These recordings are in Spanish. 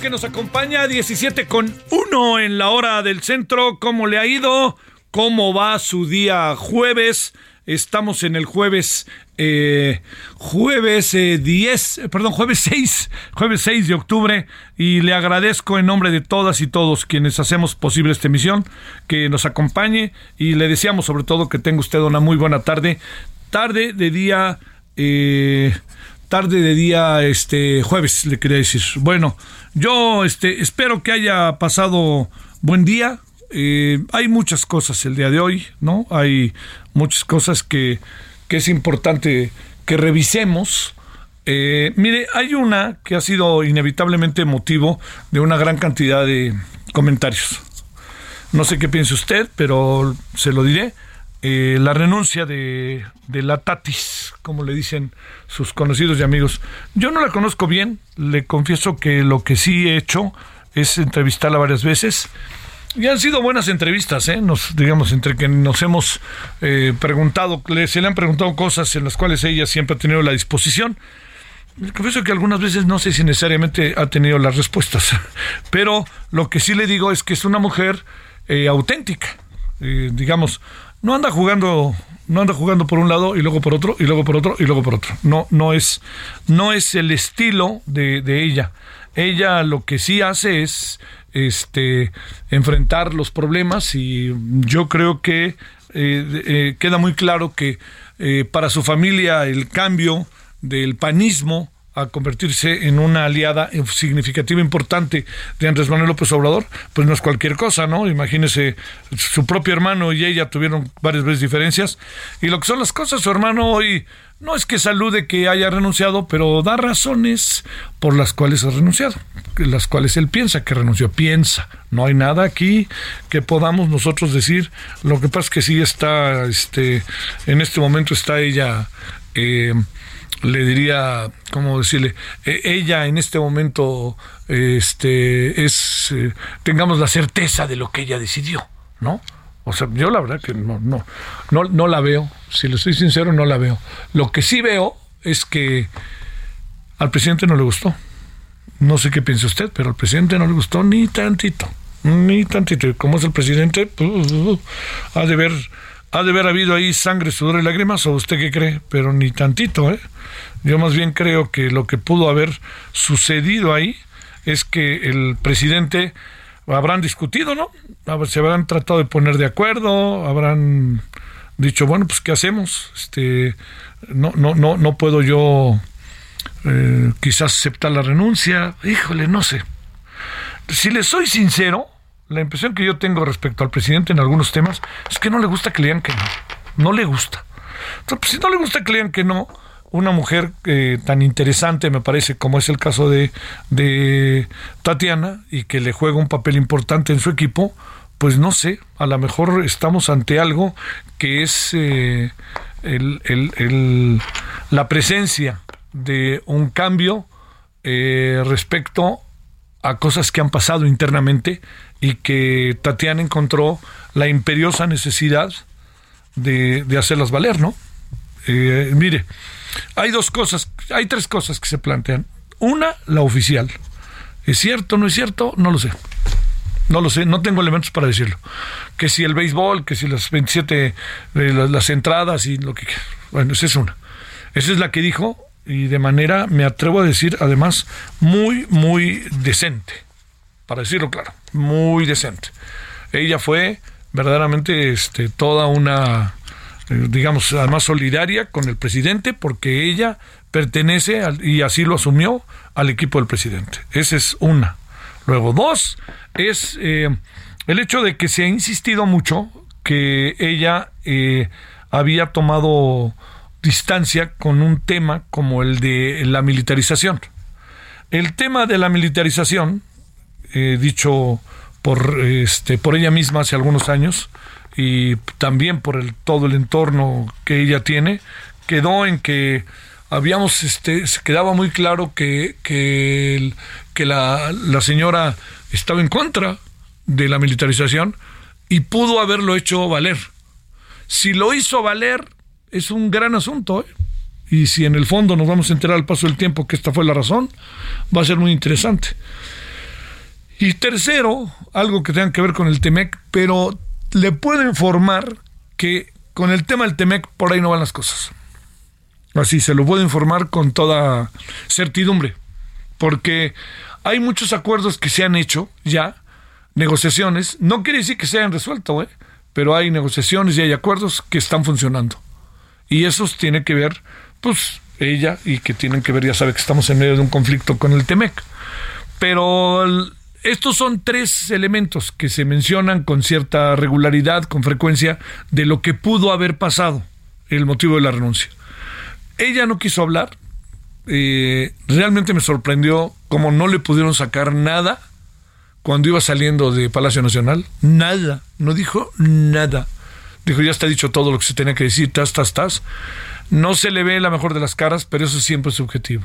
Que nos acompaña 17 con 1 en la hora del centro. ¿Cómo le ha ido? ¿Cómo va su día jueves? Estamos en el jueves, eh, jueves eh, 10, eh, perdón, jueves 6, jueves 6 de octubre y le agradezco en nombre de todas y todos quienes hacemos posible esta emisión que nos acompañe y le deseamos sobre todo que tenga usted una muy buena tarde, tarde de día... Eh, tarde de día este jueves le quería decir bueno yo este espero que haya pasado buen día. Eh, hay muchas cosas el día de hoy no hay muchas cosas que, que es importante que revisemos. Eh, mire hay una que ha sido inevitablemente motivo de una gran cantidad de comentarios. No sé qué piense usted pero se lo diré. Eh, la renuncia de, de la Tatis, como le dicen sus conocidos y amigos. Yo no la conozco bien, le confieso que lo que sí he hecho es entrevistarla varias veces. Y han sido buenas entrevistas, ¿eh? Nos, digamos, entre que nos hemos eh, preguntado, se le han preguntado cosas en las cuales ella siempre ha tenido la disposición. Confieso que algunas veces no sé si necesariamente ha tenido las respuestas, pero lo que sí le digo es que es una mujer eh, auténtica, eh, digamos, no anda jugando no anda jugando por un lado y luego por otro y luego por otro y luego por otro. No no es no es el estilo de, ella. Ella lo que sí hace es este enfrentar los problemas y yo creo que eh, eh, queda muy claro que eh, para su familia el cambio del panismo a convertirse en una aliada significativa importante de Andrés Manuel López Obrador, pues no es cualquier cosa, ¿no? Imagínese, su propio hermano y ella tuvieron varias veces diferencias. Y lo que son las cosas, su hermano hoy no es que salude que haya renunciado, pero da razones por las cuales ha renunciado, las cuales él piensa que renunció. Piensa, no hay nada aquí que podamos nosotros decir. Lo que pasa es que sí está, este, en este momento está ella. Eh, le diría, ¿cómo decirle? Eh, ella en este momento este, es, eh, tengamos la certeza de lo que ella decidió, ¿no? O sea, yo la verdad que no, no, no, no la veo, si le soy sincero, no la veo. Lo que sí veo es que al presidente no le gustó. No sé qué piensa usted, pero al presidente no le gustó ni tantito, ni tantito. ¿Cómo es el presidente? Pues, ha de ver ha de haber habido ahí sangre, sudor y lágrimas, o usted qué cree, pero ni tantito, ¿eh? Yo más bien creo que lo que pudo haber sucedido ahí es que el presidente habrán discutido, ¿no? Se habrán tratado de poner de acuerdo, habrán dicho, bueno, pues ¿qué hacemos? Este, no, no, no, no puedo yo eh, quizás aceptar la renuncia. Híjole, no sé. Si le soy sincero, la impresión que yo tengo respecto al presidente en algunos temas es que no le gusta que le digan que no. No le gusta. Entonces, pues, si no le gusta que lean que no, una mujer eh, tan interesante, me parece, como es el caso de, de Tatiana, y que le juega un papel importante en su equipo, pues no sé, a lo mejor estamos ante algo que es eh, el, el, la presencia de un cambio eh, respecto a cosas que han pasado internamente y que Tatiana encontró la imperiosa necesidad de, de hacerlas valer, ¿no? Eh, mire, hay dos cosas, hay tres cosas que se plantean. Una, la oficial. ¿Es cierto o no es cierto? No lo sé. No lo sé, no tengo elementos para decirlo. Que si el béisbol, que si las 27, eh, las, entradas y lo que... Bueno, esa es una. Esa es la que dijo y de manera, me atrevo a decir, además, muy, muy decente. Para decirlo claro, muy decente. Ella fue verdaderamente este, toda una, eh, digamos, además solidaria con el presidente porque ella pertenece, y así lo asumió, al equipo del presidente. Esa es una. Luego, dos, es eh, el hecho de que se ha insistido mucho que ella eh, había tomado distancia con un tema como el de la militarización. El tema de la militarización, eh, dicho por, este, por ella misma hace algunos años, y también por el, todo el entorno que ella tiene, quedó en que habíamos, este, se quedaba muy claro que, que, la, la señora estaba en contra de la militarización y pudo haberlo hecho valer. Si lo hizo valer, es un gran asunto. ¿eh? Y si en el fondo nos vamos a enterar al paso del tiempo que esta fue la razón, va a ser muy interesante. Y tercero, algo que tenga que ver con el TEMEC, pero le puedo informar que con el tema del TEMEC por ahí no van las cosas. Así se lo puedo informar con toda certidumbre, porque hay muchos acuerdos que se han hecho ya, negociaciones, no quiere decir que se hayan resuelto, ¿eh? pero hay negociaciones y hay acuerdos que están funcionando. Y esos tienen que ver, pues, ella y que tienen que ver, ya sabe que estamos en medio de un conflicto con el TEMEC. Pero estos son tres elementos que se mencionan con cierta regularidad, con frecuencia, de lo que pudo haber pasado, el motivo de la renuncia. Ella no quiso hablar, eh, realmente me sorprendió cómo no le pudieron sacar nada cuando iba saliendo de Palacio Nacional. Nada, no dijo nada. Dijo, ya está dicho todo lo que se tenía que decir, tas, tas, tas. No se le ve la mejor de las caras, pero eso siempre es subjetivo.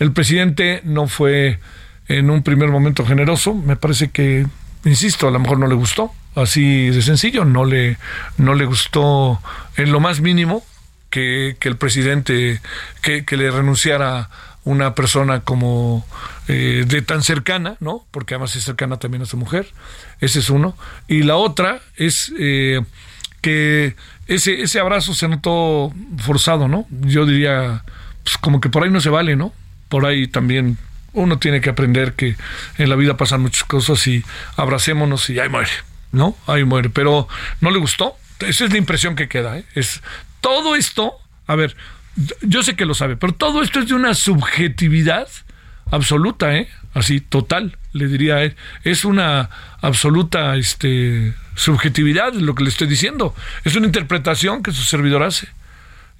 El presidente no fue en un primer momento generoso, me parece que, insisto, a lo mejor no le gustó, así de sencillo, no le, no le gustó en lo más mínimo que, el presidente, que, le renunciara una persona como eh, de tan cercana, ¿no? Porque además es cercana también a su mujer. Ese es uno. Y la otra es eh, que ese, ese abrazo se notó forzado, ¿no? Yo diría, pues como que por ahí no se vale, ¿no? Por ahí también uno tiene que aprender que en la vida pasan muchas cosas y abracémonos y ahí muere, ¿no? Ahí muere. Pero no le gustó. Esa es la impresión que queda, ¿eh? Es todo esto, a ver, yo sé que lo sabe, pero todo esto es de una subjetividad absoluta, ¿eh? Así, total, le diría él. Es una absoluta este, subjetividad lo que le estoy diciendo. Es una interpretación que su servidor hace.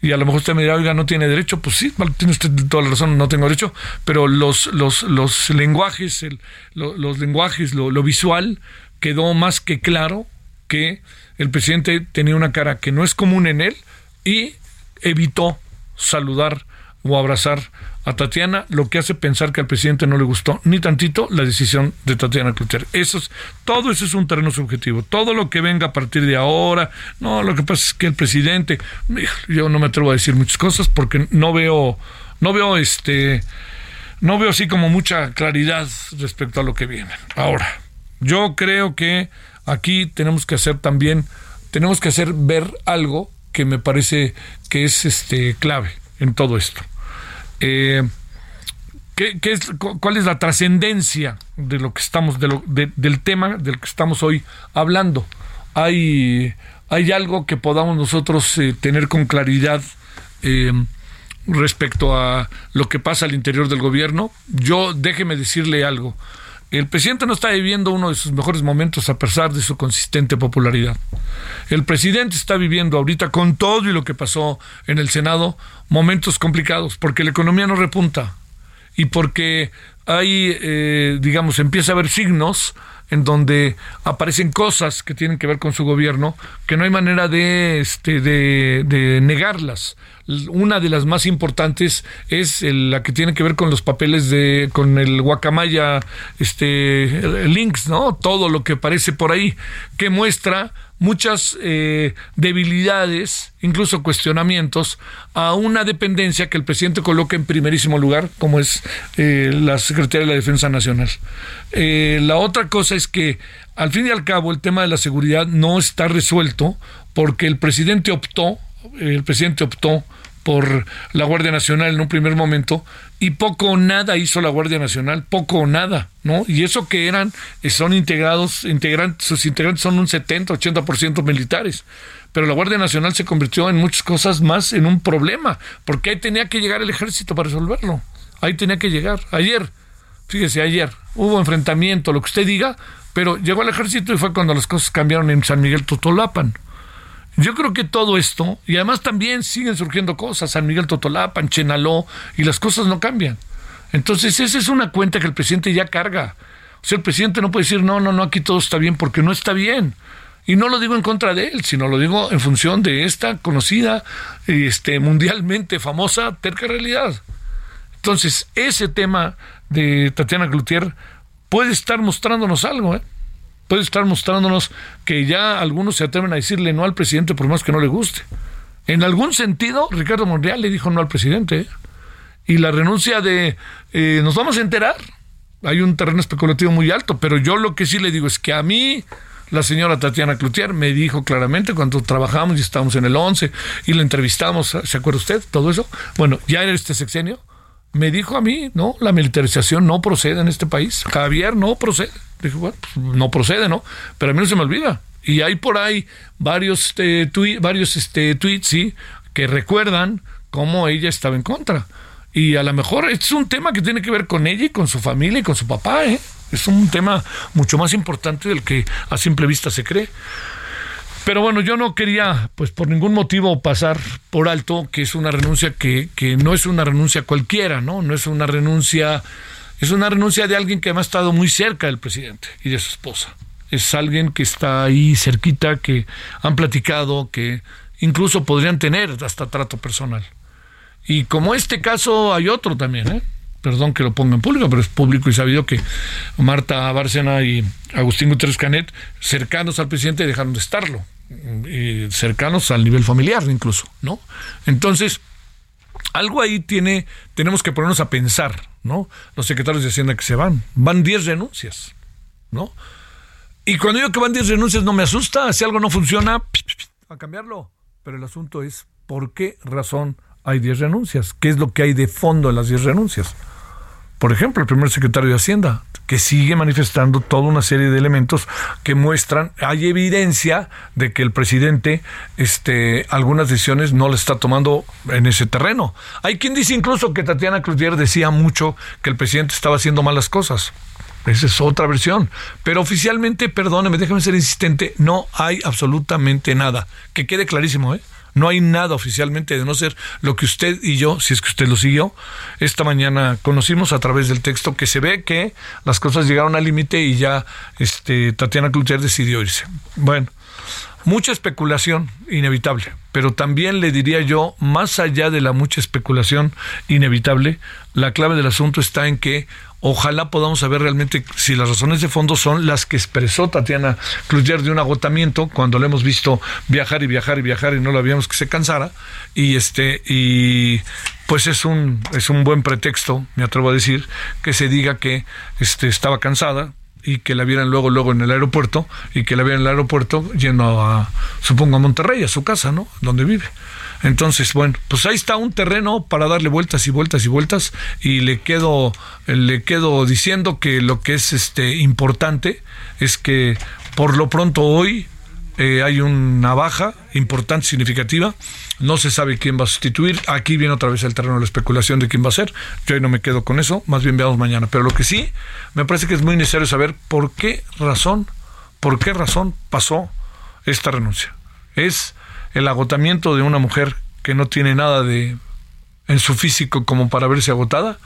Y a lo mejor usted me dirá, oiga, no tiene derecho. Pues sí, tiene usted toda la razón, no tengo derecho. Pero los, los, los lenguajes, el, los lenguajes, lo, lo visual, quedó más que claro que el presidente tenía una cara que no es común en él, y evitó saludar o abrazar a Tatiana, lo que hace pensar que al presidente no le gustó ni tantito la decisión de Tatiana Cloutier. Eso es, todo eso es un terreno subjetivo. Todo lo que venga a partir de ahora, no, lo que pasa es que el presidente, yo no me atrevo a decir muchas cosas porque no veo, no veo este, no veo así como mucha claridad respecto a lo que viene. Ahora, yo creo que aquí tenemos que hacer también, tenemos que hacer ver algo que me parece que es este clave en todo esto. Eh, ¿qué, es, ¿Cuál es la trascendencia de lo que estamos, de lo, del tema del que estamos hoy hablando? Hay, hay algo que podamos nosotros eh, tener con claridad eh, respecto a lo que pasa al interior del gobierno. Yo déjeme decirle algo. El presidente no está viviendo uno de sus mejores momentos a pesar de su consistente popularidad. El presidente está viviendo ahorita con todo y lo que pasó en el Senado momentos complicados porque la economía no repunta y porque hay, eh, digamos, empieza a haber signos en donde aparecen cosas que tienen que ver con su gobierno que no hay manera de, este, de, negarlas. Una de las más importantes es la que tiene que ver con los papeles de con el guacamaya este links, ¿no? Todo lo que aparece por ahí que muestra muchas eh, debilidades, incluso cuestionamientos, a una dependencia que el presidente coloca en primerísimo lugar, como es eh, la Secretaría de la Defensa Nacional. Eh, la otra cosa es que, al fin y al cabo, el tema de la seguridad no está resuelto porque el presidente optó, el presidente optó por la Guardia Nacional en un primer momento y poco o nada hizo la Guardia Nacional, poco o nada, ¿no? Y eso que eran, son integrados, integrantes, sus integrantes son un 70, 80% militares. Pero la Guardia Nacional se convirtió en muchas cosas más en un problema, porque ahí tenía que llegar el ejército para resolverlo. Ahí tenía que llegar. Ayer, fíjese, ayer hubo enfrentamiento, lo que usted diga, pero llegó el ejército y fue cuando las cosas cambiaron en San Miguel Totolapan. Yo creo que todo esto, y además también siguen surgiendo cosas, San Miguel Totolapan, Chenaló, y las cosas no cambian. Entonces, esa es una cuenta que el presidente ya carga. O sea, el presidente no puede decir, no, no, no, aquí todo está bien, porque no está bien. Y no lo digo en contra de él, sino lo digo en función de esta conocida, este, mundialmente famosa, terca realidad. Entonces, ese tema de Tatiana Cloutier puede estar mostrándonos algo, ¿eh? Puede estar mostrándonos que ya algunos se atreven a decirle no al presidente por más que no le guste. En algún sentido, Ricardo Monreal le dijo no al presidente. ¿eh? Y la renuncia de... Eh, nos vamos a enterar. Hay un terreno especulativo muy alto, pero yo lo que sí le digo es que a mí la señora Tatiana Cloutier me dijo claramente cuando trabajamos y estábamos en el 11 y la entrevistamos, ¿se acuerda usted? Todo eso. Bueno, ya era este sexenio me dijo a mí, no, la militarización no procede en este país. Javier no procede. Dije, bueno, pues, no procede, ¿no? Pero a mí no se me olvida. Y hay por ahí varios, este, varios este, tweets, sí, que recuerdan cómo ella estaba en contra. Y a lo mejor es un tema que tiene que ver con ella y con su familia y con su papá, ¿eh? Es un tema mucho más importante del que a simple vista se cree. Pero bueno, yo no quería, pues por ningún motivo, pasar por alto que es una renuncia que, que no es una renuncia cualquiera, ¿no? No es una renuncia, es una renuncia de alguien que ha estado muy cerca del presidente y de su esposa. Es alguien que está ahí cerquita, que han platicado, que incluso podrían tener hasta trato personal. Y como este caso hay otro también, ¿eh? perdón que lo ponga en público, pero es público y sabido que Marta Bárcena y Agustín Gutiérrez Canet, cercanos al presidente, dejaron de estarlo cercanos al nivel familiar incluso, ¿no? Entonces, algo ahí tiene, tenemos que ponernos a pensar, ¿no? Los secretarios de Hacienda que se van, van 10 renuncias, ¿no? Y cuando digo que van 10 renuncias no me asusta, si algo no funciona, a cambiarlo. Pero el asunto es, ¿por qué razón hay 10 renuncias? ¿Qué es lo que hay de fondo en las 10 renuncias? Por ejemplo, el primer secretario de Hacienda, que sigue manifestando toda una serie de elementos que muestran, hay evidencia de que el presidente este, algunas decisiones no le está tomando en ese terreno. Hay quien dice incluso que Tatiana Cloutier decía mucho que el presidente estaba haciendo malas cosas. Esa es otra versión. Pero oficialmente, perdóneme, déjeme ser insistente, no hay absolutamente nada. Que quede clarísimo, ¿eh? No hay nada oficialmente de no ser lo que usted y yo, si es que usted lo siguió, esta mañana conocimos a través del texto que se ve que las cosas llegaron al límite y ya este, Tatiana Cloutier decidió irse. Bueno, mucha especulación inevitable, pero también le diría yo, más allá de la mucha especulación inevitable, la clave del asunto está en que Ojalá podamos saber realmente si las razones de fondo son las que expresó Tatiana Cloutier de un agotamiento cuando le hemos visto viajar y viajar y viajar y no lo habíamos que se cansara y este y pues es un es un buen pretexto, me atrevo a decir, que se diga que este estaba cansada y que la vieran luego luego en el aeropuerto y que la vieran en el aeropuerto yendo a supongo a Monterrey, a su casa, ¿no? Donde vive. Entonces, bueno, pues ahí está un terreno para darle vueltas y vueltas y vueltas y le quedo le quedo diciendo que lo que es este importante es que por lo pronto hoy eh, hay una baja importante, significativa. No se sabe quién va a sustituir. Aquí viene otra vez el terreno de la especulación de quién va a ser. Yo ahí no me quedo con eso. Más bien veamos mañana. Pero lo que sí, me parece que es muy necesario saber por qué razón, por qué razón pasó esta renuncia. Es el agotamiento de una mujer que no tiene nada de en su físico como para verse agotada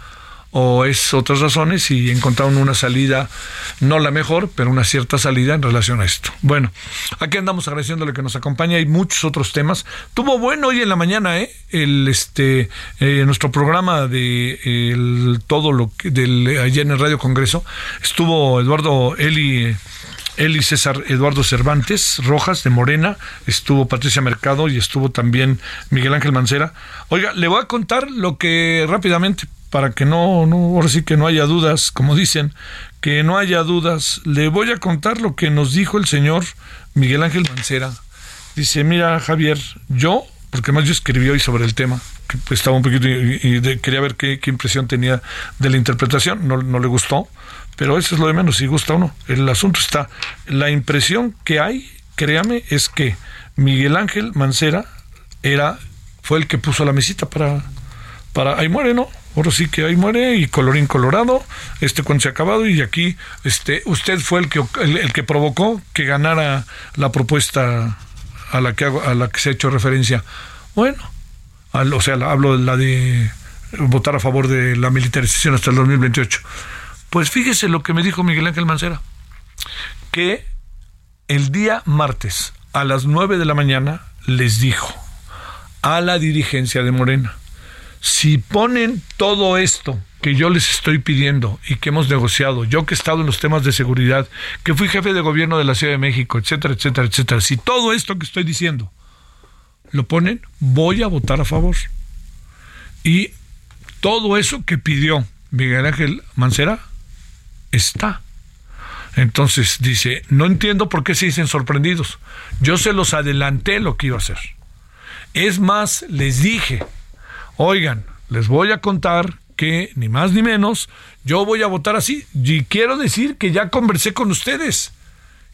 o es otras razones y encontraron una salida, no la mejor, pero una cierta salida en relación a esto. Bueno, aquí andamos agradeciéndole que nos acompaña, hay muchos otros temas. Tuvo bueno hoy en la mañana, ¿eh? El, este, eh, nuestro programa de todo lo que, del, ayer en el Radio Congreso, estuvo Eduardo Eli Eli César Eduardo Cervantes Rojas de Morena, estuvo Patricia Mercado y estuvo también Miguel Ángel Mancera. Oiga, le voy a contar lo que rápidamente, para que no, no, ahora sí que no haya dudas, como dicen, que no haya dudas, le voy a contar lo que nos dijo el señor Miguel Ángel Mancera. Dice, mira Javier, yo, porque más yo escribí hoy sobre el tema, que estaba un poquito y, quería ver qué, impresión tenía de la interpretación, no, no le gustó, pero eso es lo de menos, si gusta o no. El asunto está, la impresión que hay, créame, es que Miguel Ángel Mancera era, fue el que puso la mesita para, para, ahí muere, ¿no? Ahora sí que ahí muere y colorín colorado, este cuento se ha acabado y aquí, este, usted fue el que, el, que provocó que ganara la propuesta a la que a la que se ha hecho referencia. Bueno, o sea, hablo de la de votar a favor de la militarización hasta el 2028. Pues fíjese lo que me dijo Miguel Ángel Mancera, que el día martes a las 9 de la mañana les dijo a la dirigencia de Morena, si ponen todo esto que yo les estoy pidiendo y que hemos negociado, yo que he estado en los temas de seguridad, que fui jefe de gobierno de la Ciudad de México, etcétera, etcétera, etcétera, si todo esto que estoy diciendo lo ponen, voy a votar a favor. Y todo eso que pidió Miguel Ángel Mancera, está. Entonces dice, no entiendo por qué se dicen sorprendidos. Yo se los adelanté lo que iba a hacer. Es más, les dije, oigan, les voy a contar que ni más ni menos, yo voy a votar así. Y quiero decir que ya conversé con ustedes.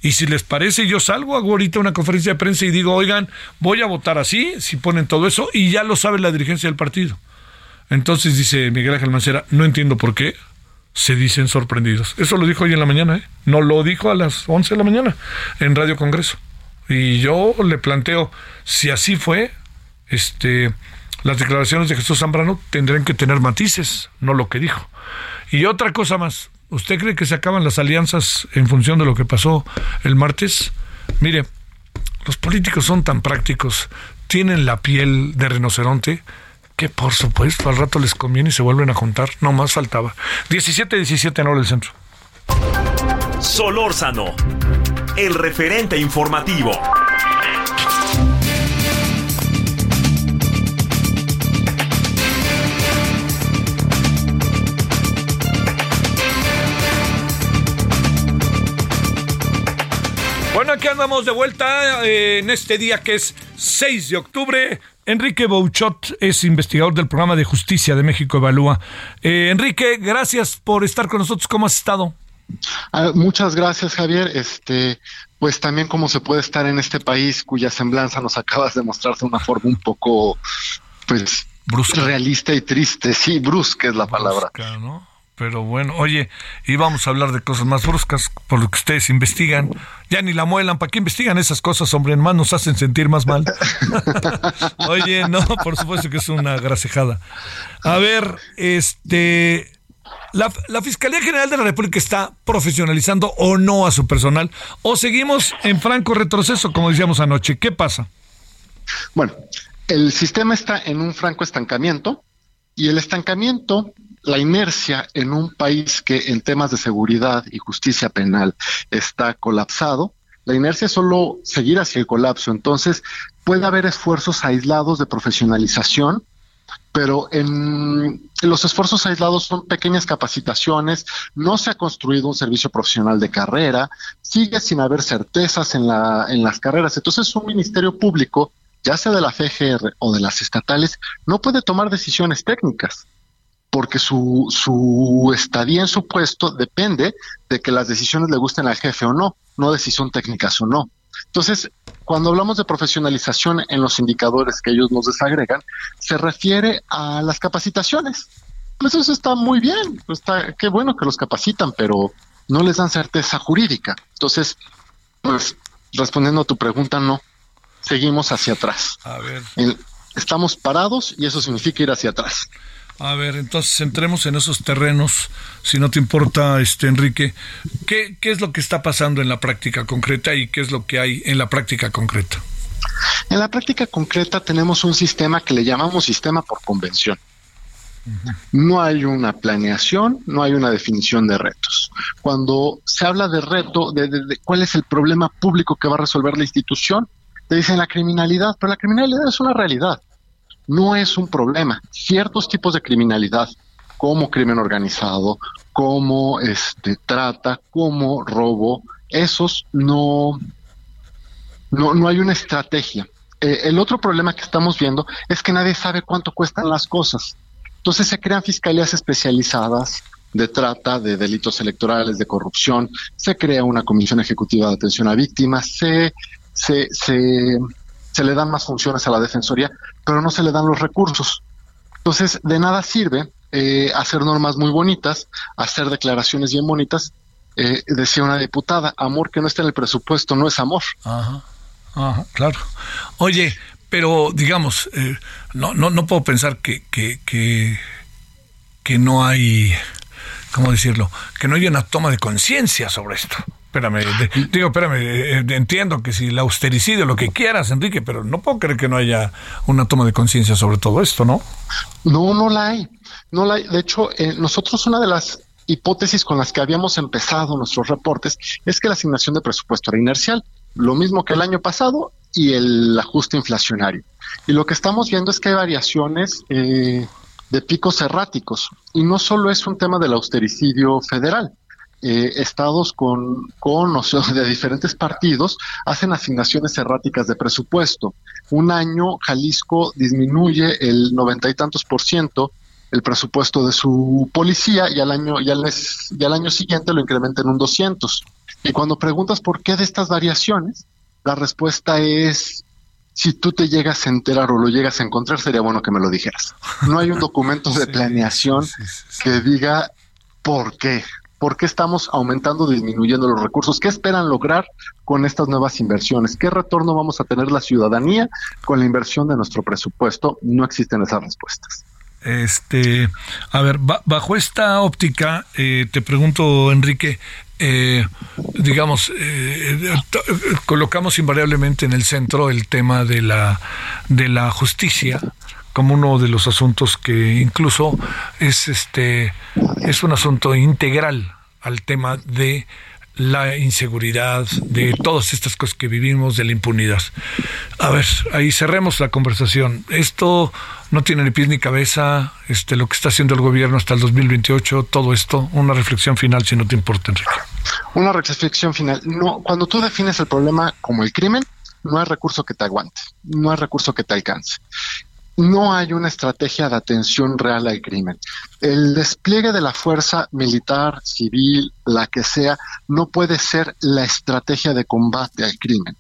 Y si les parece, yo salgo, hago ahorita una conferencia de prensa y digo, oigan, voy a votar así, si ponen todo eso, y ya lo sabe la dirigencia del partido. Entonces dice Miguel Ángel Mancera, no entiendo por qué, se dicen sorprendidos. Eso lo dijo hoy en la mañana, ¿eh? No lo dijo a las 11 de la mañana en Radio Congreso. Y yo le planteo, si así fue, este, las declaraciones de Jesús Zambrano tendrían que tener matices, no lo que dijo. Y otra cosa más, ¿usted cree que se acaban las alianzas en función de lo que pasó el martes? Mire, los políticos son tan prácticos, tienen la piel de rinoceronte, que por supuesto al rato les conviene y se vuelven a juntar. No más faltaba. 17-17 en hora del centro. Solórzano, el referente informativo. Bueno, aquí andamos de vuelta eh, en este día que es 6 de octubre. Enrique Bouchot es investigador del programa de Justicia de México Evalúa. Eh, Enrique, gracias por estar con nosotros. ¿Cómo has estado? Ah, muchas gracias, Javier. Este, pues también cómo se puede estar en este país cuya semblanza nos acabas de mostrar de una forma un poco, pues, brusca. realista y triste. Sí, brusca es la palabra. ¿no? Pero bueno, oye, íbamos a hablar de cosas más bruscas, por lo que ustedes investigan. Ya ni la muelan, ¿para qué investigan esas cosas, hombre? Más nos hacen sentir más mal. oye, no, por supuesto que es una grasejada. A ver, este. La, la, Fiscalía General de la República está profesionalizando o no a su personal, o seguimos en franco retroceso, como decíamos anoche. ¿Qué pasa? Bueno, el sistema está en un franco estancamiento y el estancamiento la inercia en un país que en temas de seguridad y justicia penal está colapsado, la inercia es solo seguir hacia el colapso. Entonces, puede haber esfuerzos aislados de profesionalización, pero en los esfuerzos aislados son pequeñas capacitaciones, no se ha construido un servicio profesional de carrera, sigue sin haber certezas en, la, en las carreras. Entonces, un ministerio público, ya sea de la FGR o de las estatales, no puede tomar decisiones técnicas porque su, su estadía en su puesto depende de que las decisiones le gusten al jefe o no, no de si son técnicas o no. Entonces, cuando hablamos de profesionalización en los indicadores que ellos nos desagregan, se refiere a las capacitaciones. Pues eso está muy bien, está, qué bueno que los capacitan, pero no les dan certeza jurídica. Entonces, pues respondiendo a tu pregunta, no. Seguimos hacia atrás. A ver. estamos parados y eso significa ir hacia atrás. A ver, entonces entremos en esos terrenos, si no te importa, este Enrique, ¿qué, ¿qué es lo que está pasando en la práctica concreta y qué es lo que hay en la práctica concreta? En la práctica concreta tenemos un sistema que le llamamos sistema por convención. No hay una planeación, no hay una definición de retos. Cuando se habla de reto, de, de, cuál es el problema público que va a resolver la institución, te dicen la criminalidad, pero la criminalidad es una realidad no es un problema. Ciertos tipos de criminalidad, como crimen organizado, como este trata, como robo, esos no, no, no hay una estrategia. Eh, el otro problema que estamos viendo es que nadie sabe cuánto cuestan las cosas. Entonces se crean fiscalías especializadas de trata, de delitos electorales, de corrupción, se crea una comisión ejecutiva de atención a víctimas, se, se, se se le dan más funciones a la Defensoría, pero no se le dan los recursos. Entonces, de nada sirve eh, hacer normas muy bonitas, hacer declaraciones bien bonitas. Eh, decía una diputada, amor que no está en el presupuesto no es amor. Ajá, ajá claro. Oye, pero digamos, eh, no, no, no puedo pensar que, que, que, que no hay, ¿cómo decirlo? Que no hay una toma de conciencia sobre esto. Espérame, digo, espérame, eh, eh, entiendo que si el austericidio, lo que quieras, Enrique, pero no puedo creer que no haya una toma de conciencia sobre todo esto, ¿no? No, no la hay. No la hay. De hecho, eh, nosotros una de las hipótesis con las que habíamos empezado nuestros reportes es que la asignación de presupuesto era inercial, lo mismo que el año pasado y el ajuste inflacionario. Y lo que estamos viendo es que hay variaciones de picos erráticos y no solo es un tema del austericidio federal eh, estados con, con o sea, de diferentes partidos hacen asignaciones erráticas de presupuesto. Un año Jalisco disminuye el noventa y tantos por ciento el presupuesto de su policía y al año, y al, y al año siguiente lo incrementa en un 200. Y cuando preguntas por qué de estas variaciones, la respuesta es si tú te llegas a enterar o lo llegas a encontrar, sería bueno que me lo dijeras. No hay un documento de planeación que diga por qué. ¿Por qué estamos aumentando o disminuyendo los recursos? ¿Qué esperan lograr con estas nuevas inversiones? ¿Qué retorno vamos a tener la ciudadanía con la inversión de nuestro presupuesto? No existen esas respuestas. Este, a ver, bajo esta óptica, eh, te pregunto, Enrique, eh, digamos, eh, colocamos invariablemente en el centro el tema de la, de la justicia como uno de los asuntos que incluso es este es un asunto integral al tema de la inseguridad, de todas estas cosas que vivimos, de la impunidad. A ver, ahí cerremos la conversación. Esto no tiene ni pies ni cabeza, este, lo que está haciendo el gobierno hasta el 2028, todo esto, una reflexión final, si no te importa, Enrique. Una reflexión final. No, cuando tú defines el problema como el crimen, no hay recurso que te aguante, no hay recurso que te alcance no hay una estrategia de atención real al crimen. El despliegue de la fuerza militar, civil, la que sea, no puede ser la estrategia de combate al crimen.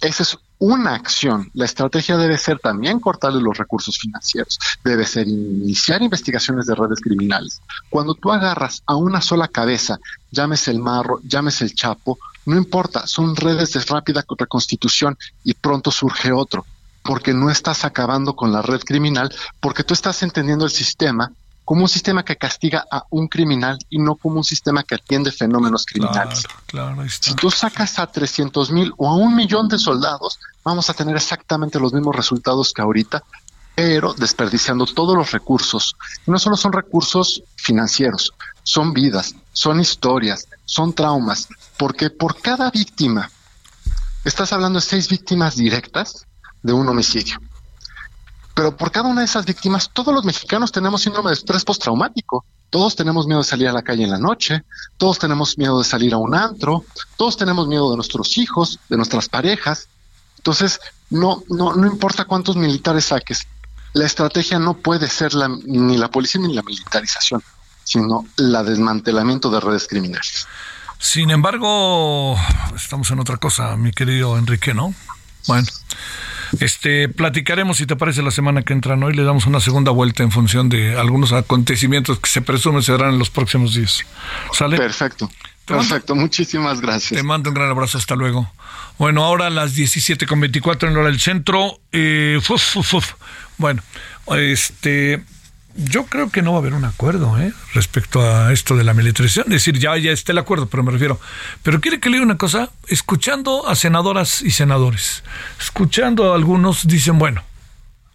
Esa es una acción. La estrategia debe ser también cortarle los recursos financieros, debe ser iniciar investigaciones de redes criminales. Cuando tú agarras a una sola cabeza, llámese el marro, llámese el chapo, no importa, son redes de rápida reconstitución y pronto surge otro porque no estás acabando con la red criminal, porque tú estás entendiendo el sistema como un sistema que castiga a un criminal y no como un sistema que atiende fenómenos criminales. Si tú sacas a 300 mil o a un millón de soldados, vamos a tener exactamente los mismos resultados que ahorita, pero desperdiciando todos los recursos. Y no solo son recursos financieros, son vidas, son historias, son traumas, porque por cada víctima, estás hablando de seis víctimas directas, de un homicidio. Pero por cada una de esas víctimas, todos los mexicanos tenemos síndrome de estrés postraumático. Todos tenemos miedo de salir a la calle en la noche, todos tenemos miedo de salir a un antro, todos tenemos miedo de nuestros hijos, de nuestras parejas. Entonces, no, no, no importa cuántos militares saques, la estrategia no puede ser la, ni la policía ni la militarización, sino la desmantelamiento de redes criminales. Sin embargo, estamos en otra cosa, mi querido Enrique, ¿no? Bueno, este, platicaremos si te parece la semana que entra, ¿no? Y le damos una segunda vuelta en función de algunos acontecimientos que se presumen se darán en los próximos días. ¿Sale? Perfecto. Perfecto, muchísimas gracias. Te mando un gran abrazo, hasta luego. Bueno, ahora a las 17.24 en hora del centro. Eh, bueno, este yo creo que no va a haber un acuerdo ¿eh? respecto a esto de la militarización. Es decir, ya, ya está el acuerdo, pero me refiero. Pero quiere que le diga una cosa, escuchando a senadoras y senadores, escuchando a algunos, dicen, bueno,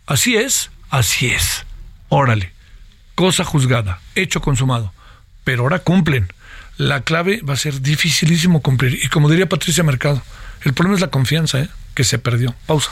así es, así es. Órale, cosa juzgada, hecho consumado. Pero ahora cumplen. La clave va a ser dificilísimo cumplir. Y como diría Patricia Mercado, el problema es la confianza, ¿eh? que se perdió. Pausa.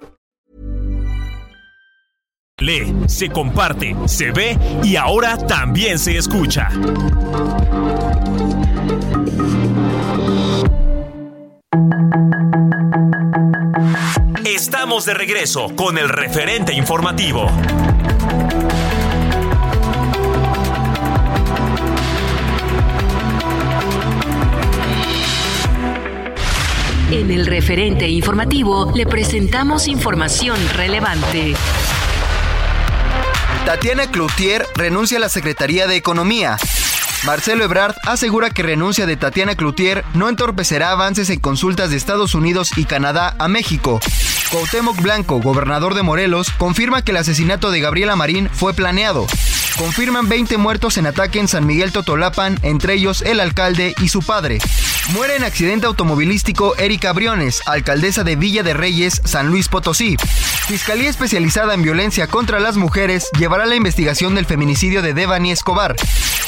Lee, se comparte, se ve y ahora también se escucha. Estamos de regreso con el referente informativo. En el referente informativo le presentamos información relevante. Tatiana Cloutier renuncia a la Secretaría de Economía. Marcelo Ebrard asegura que renuncia de Tatiana Cloutier no entorpecerá avances en consultas de Estados Unidos y Canadá a México. Cuauhtémoc Blanco, gobernador de Morelos, confirma que el asesinato de Gabriela Marín fue planeado. Confirman 20 muertos en ataque en San Miguel Totolapan, entre ellos el alcalde y su padre. Muere en accidente automovilístico Erika Briones, alcaldesa de Villa de Reyes, San Luis Potosí. Fiscalía especializada en violencia contra las mujeres llevará la investigación del feminicidio de Devani Escobar.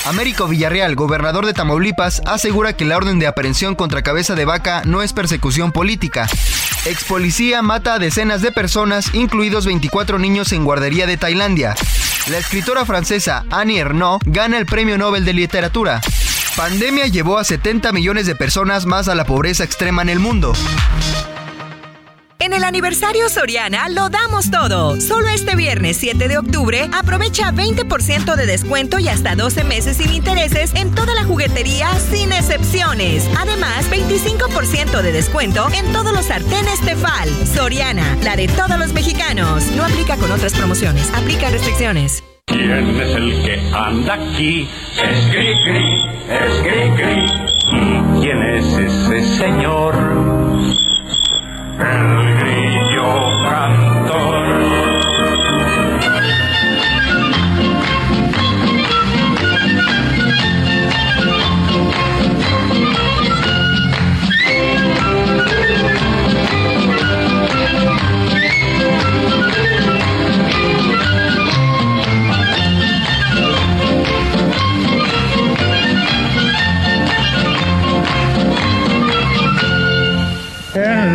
Américo Villarreal, gobernador de Tamaulipas, asegura que la orden de aprehensión contra cabeza de vaca no es persecución política. Ex policía mata a decenas de personas, incluidos 24 niños en guardería de Tailandia. La escritora francesa Annie Ernaux gana el Premio Nobel de Literatura. Pandemia llevó a 70 millones de personas más a la pobreza extrema en el mundo. En el aniversario Soriana lo damos todo. Solo este viernes 7 de octubre aprovecha 20% de descuento y hasta 12 meses sin intereses en toda la juguetería sin excepciones. Además, 25% de descuento en todos los sartenes Tefal. Soriana, la de todos los mexicanos. No aplica con otras promociones. Aplica restricciones. ¿Quién es el que anda aquí? Es Gris, es Gris, ¿Y quién es ese señor? El grillo cantor.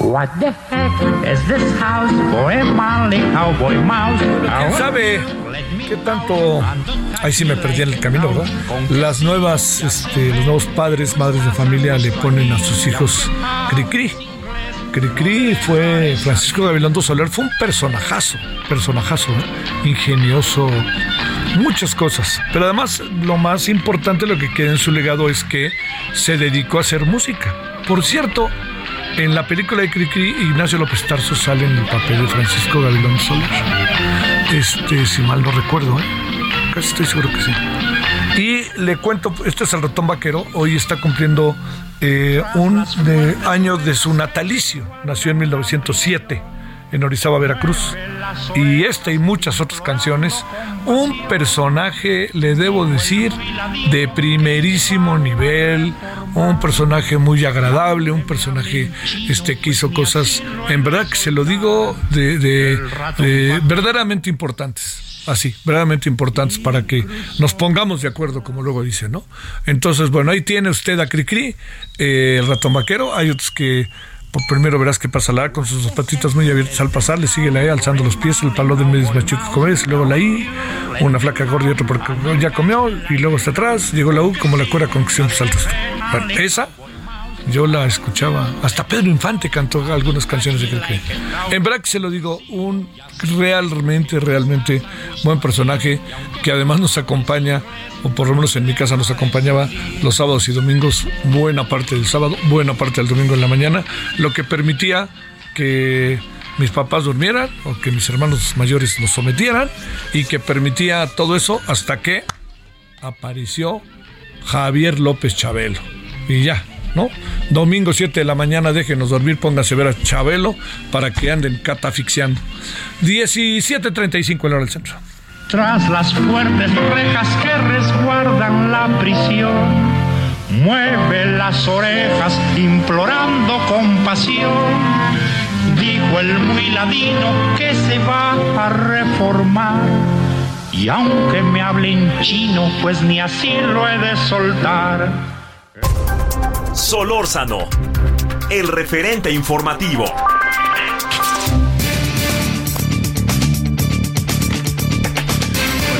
What the heck is this house for a manly cowboy mouse? ¿Quién sabe qué tanto? Ahí sí me perdí en el camino, ¿verdad? Las nuevas, este, los nuevos padres, madres de familia le ponen a sus hijos cri-cri. Cri-cri fue Francisco Gabilondo Soler, fue un personajazo, personajazo, ¿eh? ingenioso, muchas cosas. Pero además, lo más importante, lo que queda en su legado es que se dedicó a hacer música. Por cierto, en la película de Cricri, Ignacio López Tarso sale en el papel de Francisco Gavilán Soler. Este, si mal no recuerdo, ¿eh? casi estoy seguro que sí. Y le cuento, este es el ratón vaquero, hoy está cumpliendo eh, un año de su natalicio, nació en 1907 en Orizaba, Veracruz. Y esta y muchas otras canciones, un personaje, le debo decir, de primerísimo nivel, un personaje muy agradable, un personaje este, que hizo cosas, en verdad que se lo digo, de verdaderamente importantes así, verdaderamente importantes para que nos pongamos de acuerdo, como luego dice, ¿no? Entonces, bueno, ahí tiene usted a Cricri, eh, el ratón vaquero, hay otros que por primero verás que pasa la con sus patitas muy abiertas al pasar, le sigue la E alzando los pies, el palo del medio es más chico que luego la I, una flaca gorda y otro porque ya comió, y luego está atrás, llegó la U como la cura con que siempre saltas. Bueno, esa yo la escuchaba. Hasta Pedro Infante cantó algunas canciones de Cricri. En verdad que se lo digo, un realmente, realmente buen personaje que además nos acompaña, o por lo menos en mi casa nos acompañaba los sábados y domingos, buena parte del sábado, buena parte del domingo en la mañana, lo que permitía que mis papás durmieran o que mis hermanos mayores los sometieran y que permitía todo eso hasta que apareció Javier López Chabelo. Y ya, ¿no? Domingo 7 de la mañana, déjenos dormir, pónganse a ver a Chabelo para que anden catafixiando. 17.35 en hora del centro. Tras las fuertes rejas que resguardan la prisión, mueve las orejas implorando compasión. Dijo el muy ladino que se va a reformar. Y aunque me hable en chino, pues ni así lo he de soltar. Solórzano, el referente informativo.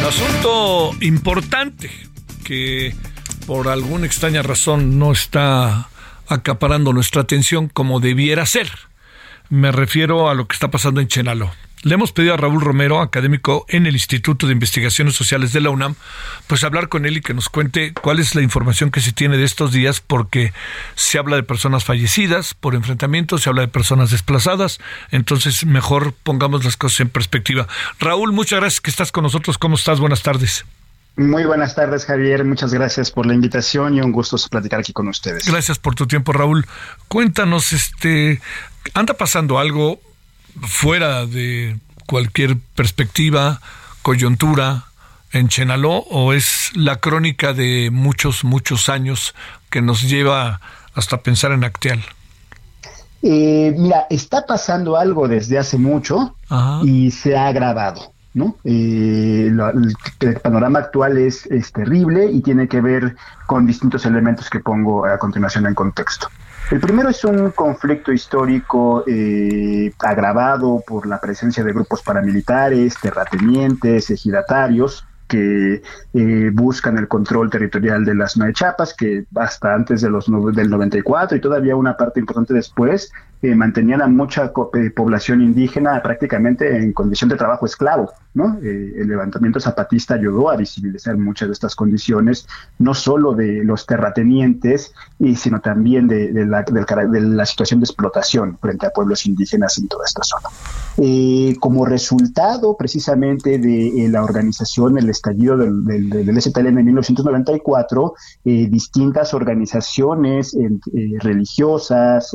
Un asunto importante que por alguna extraña razón no está acaparando nuestra atención como debiera ser. Me refiero a lo que está pasando en Chenalo. Le hemos pedido a Raúl Romero, académico en el Instituto de Investigaciones Sociales de la UNAM, pues hablar con él y que nos cuente cuál es la información que se tiene de estos días, porque se habla de personas fallecidas por enfrentamientos, se habla de personas desplazadas, entonces mejor pongamos las cosas en perspectiva. Raúl, muchas gracias que estás con nosotros. ¿Cómo estás? Buenas tardes. Muy buenas tardes, Javier. Muchas gracias por la invitación y un gusto platicar aquí con ustedes. Gracias por tu tiempo, Raúl. Cuéntanos, este, anda pasando algo fuera de cualquier perspectiva, coyuntura en Chenaló o es la crónica de muchos, muchos años que nos lleva hasta pensar en Acteal? Eh, mira, está pasando algo desde hace mucho y se ha agravado. ¿no? Eh, el, panorama actual es, es terrible y tiene que ver con distintos elementos que pongo a continuación en contexto. El primero es un conflicto histórico eh, agravado por la presencia de grupos paramilitares, terratenientes, ejidatarios, que eh, buscan el control territorial de las Nueve Chapas, que hasta antes de los del 94 y todavía una parte importante después eh, mantenían a mucha eh, población indígena prácticamente en condición de trabajo esclavo. ¿no? Eh, el levantamiento zapatista ayudó a visibilizar muchas de estas condiciones, no solo de los terratenientes, y, sino también de, la, de, la, situación de explotación frente a pueblos indígenas en toda esta zona. como resultado precisamente de la organización, el estallido del, del, del en 1994, distintas organizaciones religiosas,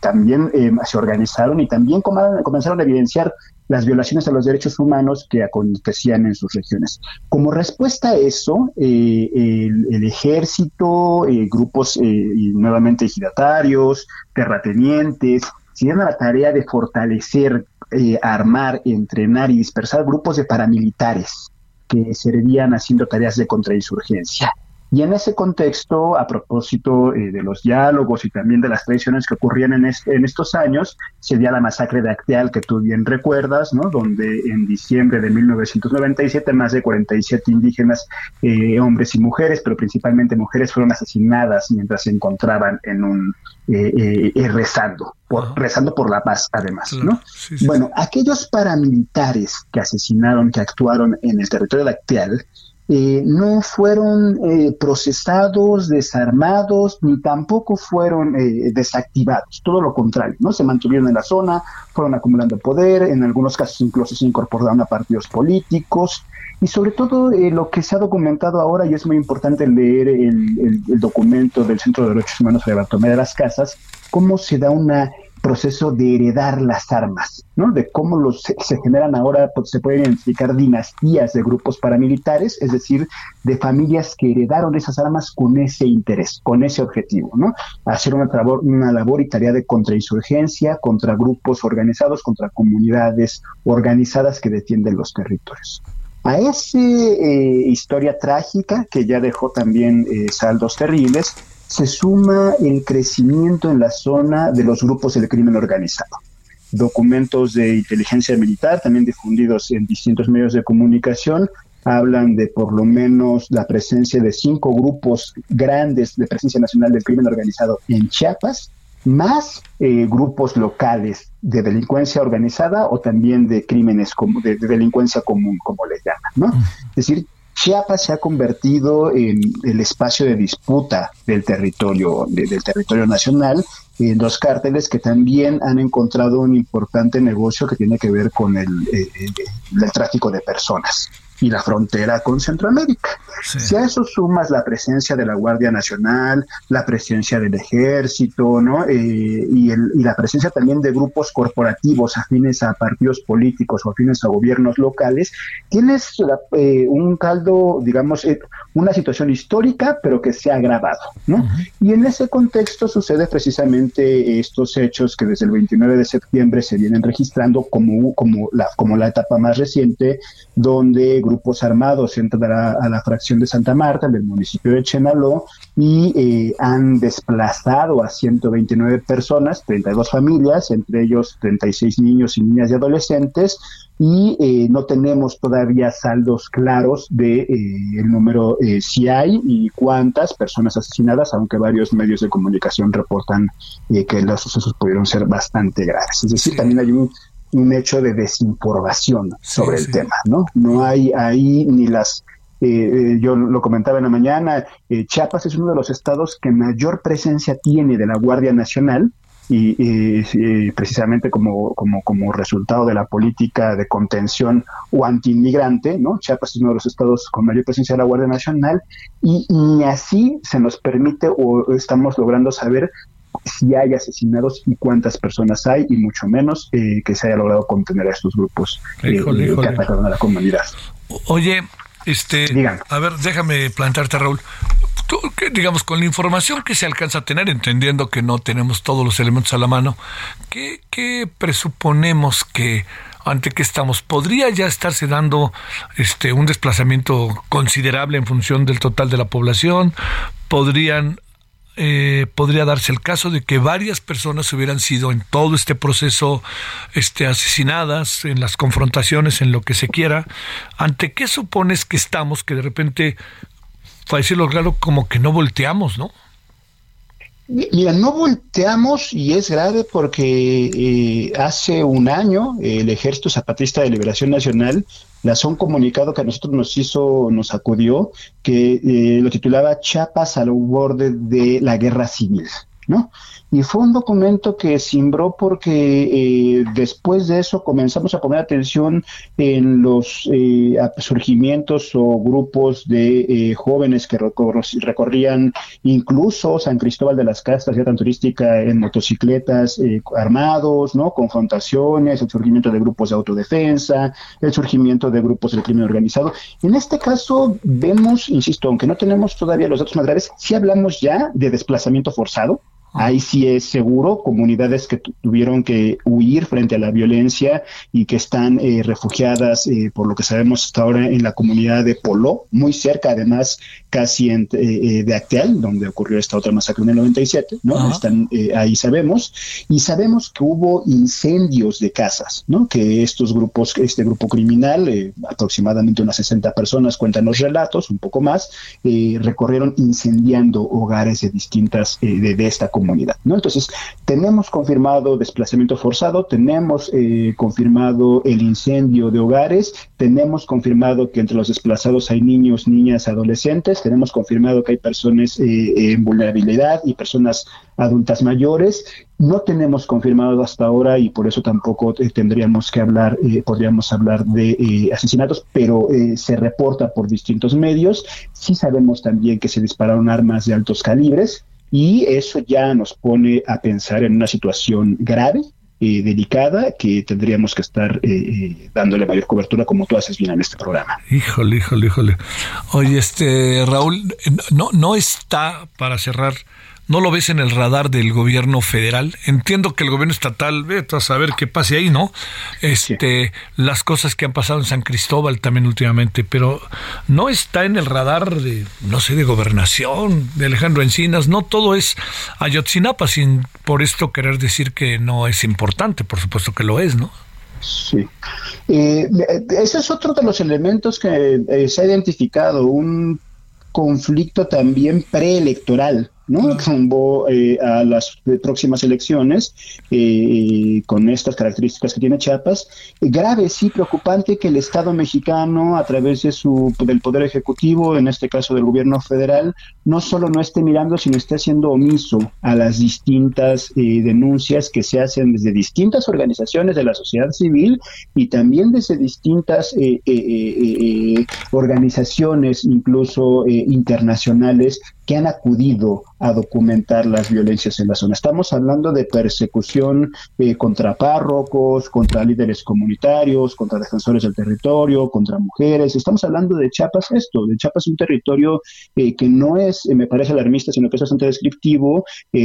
también eh, se organizaron y también comenzaron a evidenciar las violaciones a los derechos humanos que acontecían en sus regiones. Como respuesta a eso, eh, el, ejército, eh, grupos nuevamente ejidatarios, terratenientes, se la tarea de fortalecer, armar, entrenar y dispersar grupos de paramilitares que servían haciendo tareas de contrainsurgencia. Y en ese contexto, a propósito eh, de los diálogos y también de las tradiciones que ocurrían en, en estos años, se dio la masacre de Acteal, que tú bien recuerdas, ¿no? donde en diciembre de 1997 más de 47 indígenas, eh, hombres y mujeres, pero principalmente mujeres, fueron asesinadas mientras se encontraban en un eh, rezando, por, rezando por la paz, además. ¿no? Bueno, aquellos paramilitares que asesinaron, que actuaron en el territorio de Acteal, eh, no fueron eh, procesados, desarmados, ni tampoco fueron eh, desactivados, todo lo contrario, ¿no? Se mantuvieron en la zona, fueron acumulando poder, en algunos casos incluso se incorporaron a partidos políticos, y sobre todo lo que se ha documentado ahora, y es muy importante leer el, documento del Centro de Derechos Humanos de Bartolomé de las Casas, cómo se da una proceso de heredar las armas, ¿no? De cómo los, se, generan ahora, pues, se pueden identificar dinastías de grupos paramilitares, es decir, de familias que heredaron esas armas con ese interés, con ese objetivo, ¿no? Hacer una, labor, una labor y tarea de contrainsurgencia contra grupos organizados, contra comunidades organizadas que defienden los territorios. A esa eh, historia trágica, que ya dejó también eh, saldos terribles, se suma el crecimiento en la zona de los grupos del crimen organizado. Documentos de inteligencia militar, también difundidos en distintos medios de comunicación, hablan de por lo menos la presencia de cinco grupos grandes de presencia nacional del crimen organizado en Chiapas, más eh, grupos locales de delincuencia organizada o también de crímenes de, de delincuencia común, como le llaman, ¿no? Es decir, Chiapas se ha convertido en el espacio de disputa del territorio, del territorio nacional, en dos cárteles que también han encontrado un importante negocio que tiene que ver con el, eh, eh, el tráfico de personas y la frontera con Centroamérica. Si a eso sumas la presencia de la Guardia Nacional, la presencia del Ejército, ¿no? Eh, y, el, y, la presencia también de grupos corporativos afines a partidos políticos o afines a gobiernos locales, tienes eh, un caldo, digamos, eh, una situación histórica, pero que se ha agravado, ¿no? Y en ese contexto sucede precisamente estos hechos que desde el 29 de septiembre se vienen registrando como, como, la, como la etapa más reciente, donde grupos armados entran a, la fracción de Santa Marta, del municipio de Chenaló, y eh, han desplazado a 129 personas, 32 familias, entre ellos 36 niños y niñas y adolescentes, y eh, no tenemos todavía saldos claros de eh, el número si hay y cuántas personas asesinadas, aunque varios medios de comunicación reportan que los sucesos pudieron ser bastante graves. Es decir, también hay un un hecho de desinformación sobre el tema, ¿no? No hay ahí ni las eh, eh, yo lo comentaba en la mañana, eh, Chiapas es uno de los estados que mayor presencia tiene de la Guardia Nacional y, precisamente como, como, como resultado de la política de contención o antiinmigrante, ¿no? Chiapas es uno de los estados con mayor presencia de la Guardia Nacional y ni así se nos permite o estamos logrando saber si hay asesinados y cuántas personas hay, y mucho menos eh, que se haya logrado contener a estos grupos eh, que atacaron a la comunidad. Oye, este, a ver, déjame plantarte, Raúl. Digamos, con la información que se alcanza a tener, entendiendo que no tenemos todos los elementos a la mano, ¿qué, qué presuponemos que ante que estamos podría ya estarse dando este un desplazamiento considerable en función del total de la población podrían eh, podría darse el caso de que varias personas hubieran sido en todo este proceso este, asesinadas, en las confrontaciones, en lo que se quiera. ¿Ante qué supones que estamos que de repente, para decirlo claro, como que no volteamos, ¿no? Mira, no volteamos y es grave porque eh, hace un año el Ejército Zapatista de Liberación Nacional lanzó un comunicado que a nosotros nos hizo, nos acudió, que eh, lo titulaba Chapas al borde de la guerra civil, ¿no? Y fue un documento que simbró porque eh, después de eso comenzamos a poner atención en los eh, surgimientos o grupos de eh, jóvenes que recorrían incluso San Cristóbal de las Castas, ya tan turística, en motocicletas armados, ¿no? Confrontaciones, el surgimiento de grupos de autodefensa, el surgimiento de grupos del crimen organizado. En este caso vemos, insisto, aunque no tenemos todavía los datos más graves, sí hablamos ya de desplazamiento forzado, Ahí sí es seguro, comunidades que tuvieron que huir frente a la violencia y que están eh, refugiadas, eh, por lo que sabemos hasta ahora, en la comunidad de Polo, muy cerca además casi en, eh, de Acteal, donde ocurrió esta otra masacre en el 97, ¿no? Están, ahí sabemos. Y sabemos que hubo incendios de casas, ¿no? Que estos grupos, este grupo criminal, aproximadamente unas 60 personas, cuentan los relatos, un poco más, recorrieron incendiando hogares de distintas, de, de esta comunidad comunidad. ¿no? Entonces, tenemos confirmado desplazamiento forzado, tenemos eh, confirmado el incendio de hogares, tenemos confirmado que entre los desplazados hay niños, niñas, adolescentes, tenemos confirmado que hay personas eh, en vulnerabilidad y personas adultas mayores. No tenemos confirmado hasta ahora y por eso tampoco eh, tendríamos que hablar, podríamos hablar de asesinatos, pero se reporta por distintos medios. Sí sabemos también que se dispararon armas de altos calibres, y eso ya nos pone a pensar en una situación grave, eh, delicada que tendríamos que estar eh, eh, dándole mayor cobertura como tú haces bien en este programa. Híjole, híjole, híjole. Oye, este Raúl, no, no está para cerrar ¿No lo ves en el radar del gobierno federal? Entiendo que el gobierno estatal, ve a saber qué pase ahí, ¿no? Este, las cosas que han pasado en San Cristóbal también últimamente, pero no está en el radar de, no sé, de gobernación, de Alejandro Encinas, no todo es Ayotzinapa, sin por esto querer decir que no es importante, por supuesto que lo es, ¿no? Sí. Eh, ese es otro de los elementos que eh, se ha identificado, un conflicto también preelectoral ¿no? Rumbo eh, a las próximas elecciones eh, con estas características que tiene Chiapas. Grave, sí, preocupante que el Estado mexicano, a través de su, del Poder Ejecutivo, en este caso del gobierno federal, no solo no esté mirando, sino esté haciendo omiso a las distintas eh, denuncias que se hacen desde distintas organizaciones de la sociedad civil y también desde distintas organizaciones, incluso internacionales, que han acudido a documentar las violencias en la zona. Estamos hablando de persecución eh, contra párrocos, contra líderes comunitarios, contra defensores del territorio, contra mujeres. Estamos hablando de Chiapas esto, de Chiapas un territorio eh, que no es, eh, me parece alarmista, sino que es bastante descriptivo,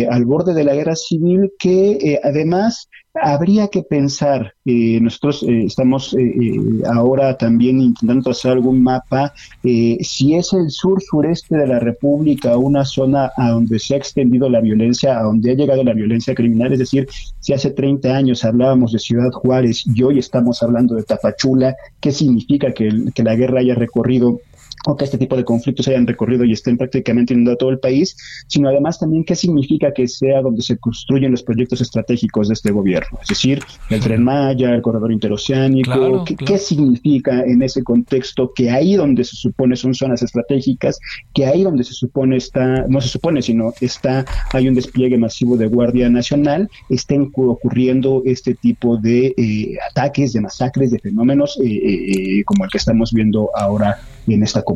al borde de la guerra civil, que además habría que pensar, eh, nosotros eh, estamos eh, ahora también intentando trazar algún mapa, si es el sur-sureste de la República una zona a donde se ha extendido la violencia, a donde ha llegado la violencia criminal, es decir, si hace 30 años hablábamos de Ciudad Juárez y hoy estamos hablando de Tapachula, ¿qué significa que, que la guerra haya recorrido o que este tipo de conflictos hayan recorrido y estén prácticamente inundando todo el país, sino además también qué significa que sea donde se construyen los proyectos estratégicos de este gobierno, es decir, el tren Maya, el corredor interoceánico, ¿qué, significa en ese contexto que ahí donde se supone son zonas estratégicas, que ahí donde se supone está, no se supone, sino está, hay un despliegue masivo de Guardia Nacional, estén ocurriendo este tipo de eh, ataques, de masacres, de fenómenos eh, eh, como el que estamos viendo ahora en esta comunidad.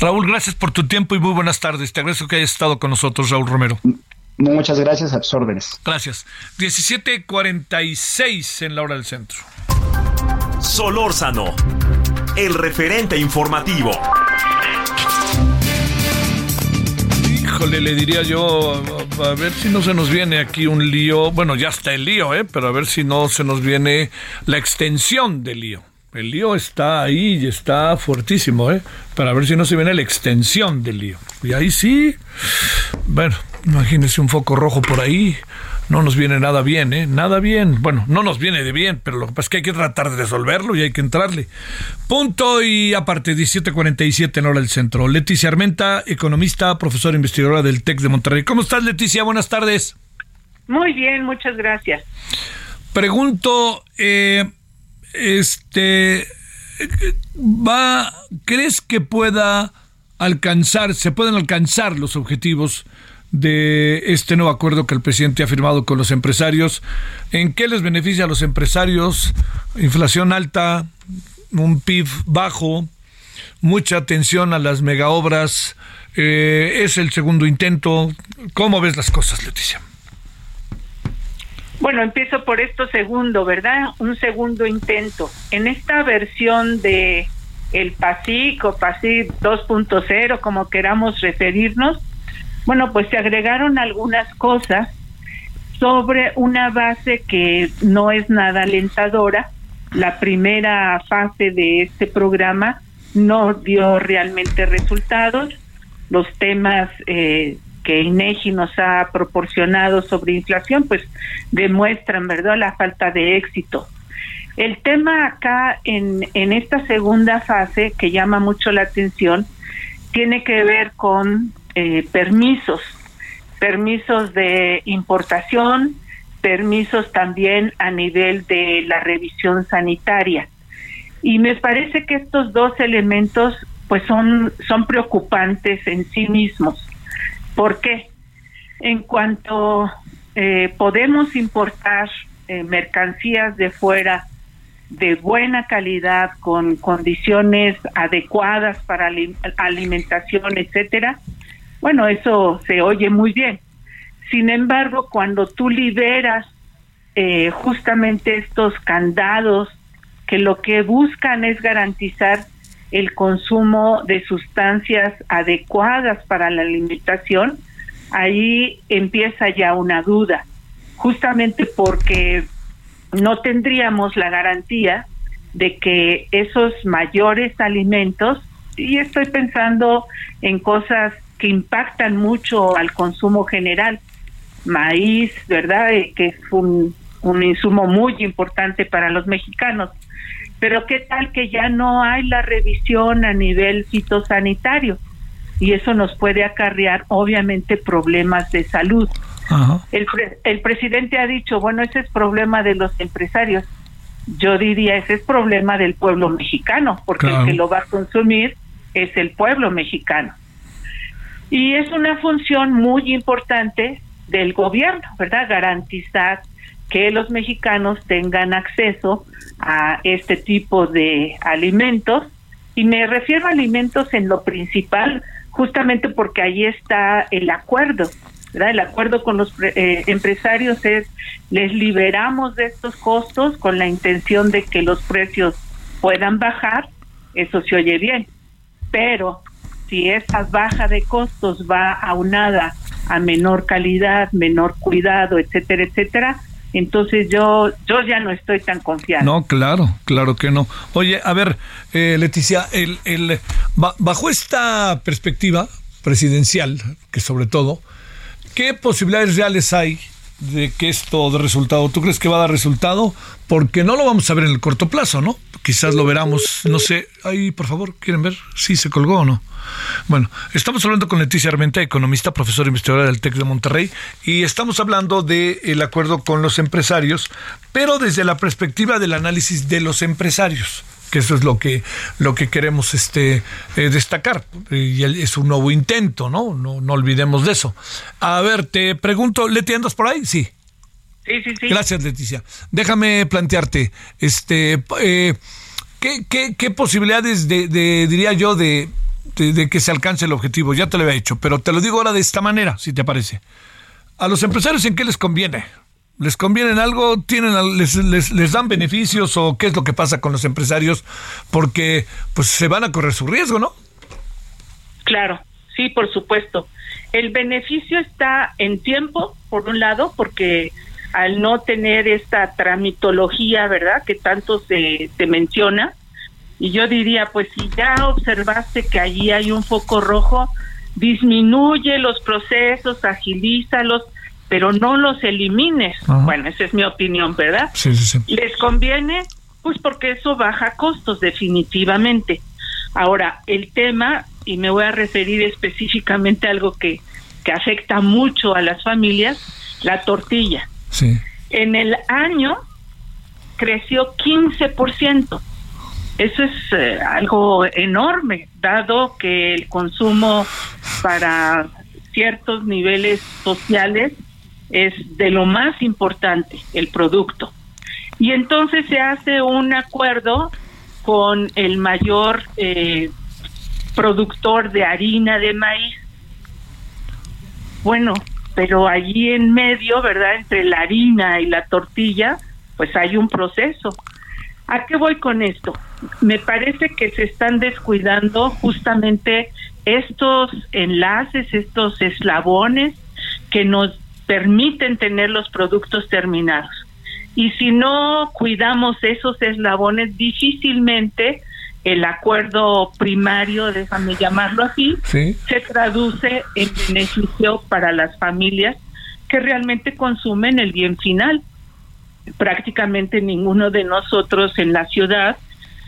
Raúl, gracias por tu tiempo y muy buenas tardes. Te agradezco que hayas estado con nosotros, Raúl Romero. Muchas gracias, a tus órdenes. Gracias. 17:46 en la hora del centro. Solórzano, el referente informativo. Híjole, le diría yo, a ver si no se nos viene aquí un lío. Bueno, ya está el lío, ¿eh? Pero a ver si no se nos viene la extensión del lío. El lío está ahí y está fuertísimo, ¿eh? Para ver si no se viene la extensión del lío. Y ahí sí, bueno, imagínese un foco rojo por ahí. No nos viene nada bien, ¿eh? Nada bien. Bueno, no nos viene de bien, pero lo que pasa es que hay que tratar de resolverlo y hay que entrarle. Punto y aparte, 17.47 en hora del centro. Leticia Armenta, economista, profesora investigadora del TEC de Monterrey. ¿Cómo estás, Leticia? Buenas tardes. Muy bien, muchas gracias. Pregunto, eh, este va crees que pueda alcanzar se pueden alcanzar los objetivos de este nuevo acuerdo que el presidente ha firmado con los empresarios en qué les beneficia a los empresarios inflación alta un PIB bajo mucha atención a las megaobras eh, es el segundo intento. Cómo ves las cosas Leticia bueno, empiezo por esto segundo, ¿verdad? Un segundo intento. En esta versión de el PASIC o PASIC 2.0, como queramos referirnos, Bueno, pues se agregaron algunas cosas sobre una base que no es nada alentadora. La primera fase de este programa no dio realmente resultados. Los temas eh, que INEGI nos ha proporcionado sobre inflación, pues demuestran, ¿verdad?, la falta de éxito. El tema acá en, en esta segunda fase que llama mucho la atención tiene que ver con eh, permisos, permisos de importación, permisos también a nivel de la revisión sanitaria. Y me parece que estos dos elementos pues son, son preocupantes en sí mismos. ¿Por qué? En cuanto eh, podemos importar eh, mercancías de fuera de buena calidad, con condiciones adecuadas para alimentación, etcétera, bueno, eso se oye muy bien. Sin embargo, cuando tú liberas eh, justamente estos candados que lo que buscan es garantizar el consumo de sustancias adecuadas para la alimentación, ahí empieza ya una duda, justamente porque no tendríamos la garantía de que esos mayores alimentos, y estoy pensando en cosas que impactan mucho al consumo general, maíz, ¿verdad? Eh, que es un, un insumo muy importante para los mexicanos. Pero qué tal que ya no hay la revisión a nivel fitosanitario y eso nos puede acarrear obviamente problemas de salud. El, el presidente ha dicho, bueno, ese es problema de los empresarios. Yo diría, ese es problema del pueblo mexicano, porque el que lo va a consumir es el pueblo mexicano. Y es una función muy importante del gobierno, ¿verdad? Garantizar que los mexicanos tengan acceso a este tipo de alimentos. Y me refiero a alimentos en lo principal, justamente porque ahí está el acuerdo el acuerdo con los eh, empresarios es les liberamos de estos costos con la intención de que los precios puedan bajar, eso se oye bien, pero si esa baja de costos va aunada a menor calidad, menor cuidado, etcétera, etcétera, entonces yo yo ya no estoy tan confiado. No, claro, claro que no. Oye, a ver, eh, Leticia, el, el, bajo esta perspectiva presidencial, que sobre todo, ¿Qué posibilidades reales hay de que esto dé resultado? ¿Tú crees que va a dar resultado? Porque no lo vamos a ver en el corto plazo, ¿no? Quizás lo veramos, no sé. Ahí, por favor, ¿quieren ver si se colgó o no? Bueno, estamos hablando con Leticia Armenta, economista, profesora investigadora del TEC de Monterrey, y estamos hablando del acuerdo con los empresarios, pero desde la perspectiva del análisis de los empresarios que eso es lo que lo que queremos este eh, destacar y es un nuevo intento no no no olvidemos de eso a ver te pregunto Leti andas por ahí sí sí sí sí gracias Leticia déjame plantearte este eh, ¿qué, qué, qué, posibilidades de, de diría yo de, de, que se alcance el objetivo ya te lo había hecho pero te lo digo ahora de esta manera si te parece a los empresarios en qué les conviene ¿Les conviene algo? ¿Tienen, les, les, dan beneficios o qué es lo que pasa con los empresarios? Porque pues se van a correr su riesgo, ¿no? Claro, sí, por supuesto. El beneficio está en tiempo, por un lado, porque al no tener esta tramitología, ¿verdad?, que tanto se, se menciona, y yo diría, pues si ya observaste que allí hay un foco rojo, disminuye los procesos, agilízalos, pero no los elimines. Bueno, esa es mi opinión, ¿verdad? Sí, sí, sí. ¿Les conviene? Pues porque eso baja costos definitivamente. Ahora, el tema, y me voy a referir específicamente a algo que, que afecta mucho a las familias, la tortilla. En el año creció 15%. Eso es eh, algo enorme, dado que el consumo para ciertos niveles sociales es de lo más importante, el producto. Y entonces se hace un acuerdo con el mayor eh, productor de harina de maíz. Bueno, pero allí en medio, ¿verdad? Entre la harina y la tortilla, pues hay un proceso. ¿A qué voy con esto? Me parece que se están descuidando justamente estos enlaces, estos eslabones que nos permiten tener los productos terminados. Y si no cuidamos esos eslabones, difícilmente el acuerdo primario, déjame llamarlo así, se traduce en beneficio para las familias que realmente consumen el bien final. Prácticamente ninguno de nosotros en la ciudad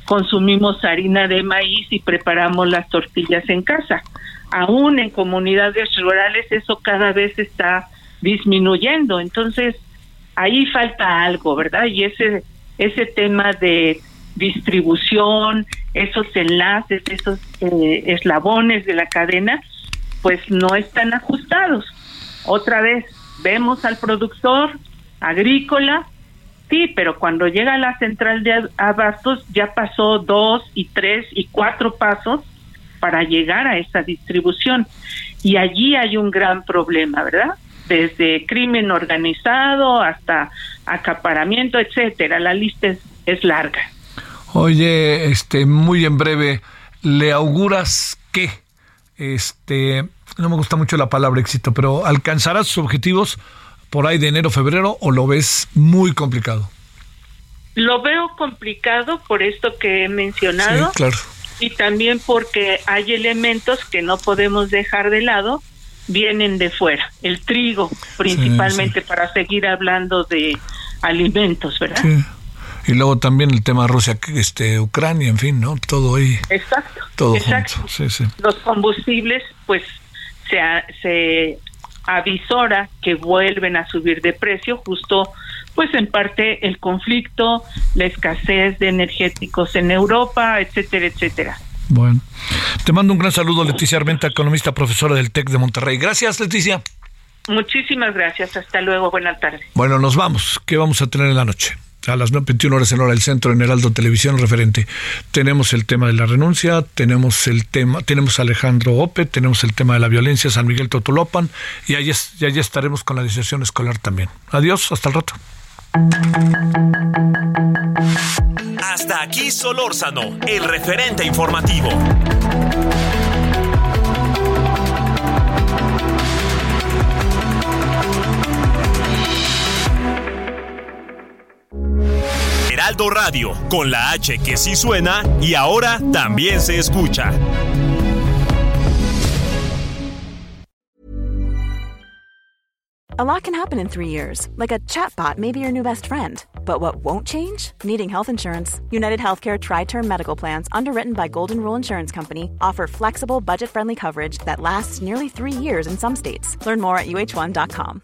consumimos harina de maíz y preparamos las tortillas en casa. Aún en comunidades rurales eso cada vez está disminuyendo. Entonces, ahí falta algo, ¿verdad? Y ese ese tema de distribución, esos enlaces, esos eh, eslabones de la cadena, pues no están ajustados. Otra vez, vemos al productor agrícola, sí, pero cuando llega a la central de abastos ya pasó dos y tres y cuatro pasos para llegar a esa distribución. Y allí hay un gran problema, ¿verdad? Desde crimen organizado hasta acaparamiento, etcétera. La lista es, es larga. Oye, este, muy en breve, ¿le auguras qué? Este, no me gusta mucho la palabra éxito, pero ¿alcanzarás sus objetivos por ahí de enero, febrero o lo ves muy complicado? Lo veo complicado por esto que he mencionado. Sí, claro. Y también porque hay elementos que no podemos dejar de lado, vienen de fuera. El trigo, principalmente, para seguir hablando de alimentos, ¿verdad? Sí y luego también el tema Rusia, este, Ucrania, en fin, ¿no? Todo ahí. Exacto. Todo exacto. Sí, sí. Los combustibles, pues, se, se avisora que vuelven a subir de precio, justo, pues, en parte el conflicto, la escasez de energéticos en Europa, etcétera, etcétera. Bueno, te mando un gran saludo, Leticia Armenta, economista, profesora del TEC de Monterrey. Gracias, Leticia. Muchísimas gracias. Hasta luego. Buenas tardes. Bueno, nos vamos. ¿Qué vamos a tener en la noche? A las 21 horas en hora del centro en Heraldo Televisión referente. Tenemos el tema de la renuncia, tenemos el tema, tenemos a Alejandro Ope, tenemos el tema de la violencia San Miguel Totolopan y allí, y allí estaremos con la decisión escolar también. Adiós, hasta el rato. Hasta aquí Solórzano, el referente informativo. Heraldo Radio, con la H que sí suena y ahora también se escucha. A lot can happen in three years, like a chatbot may be your new best friend. But what won't change? Needing health insurance. United Healthcare Tri Term Medical Plans, underwritten by Golden Rule Insurance Company, offer flexible, budget friendly coverage that lasts nearly three years in some states. Learn more at uh1.com.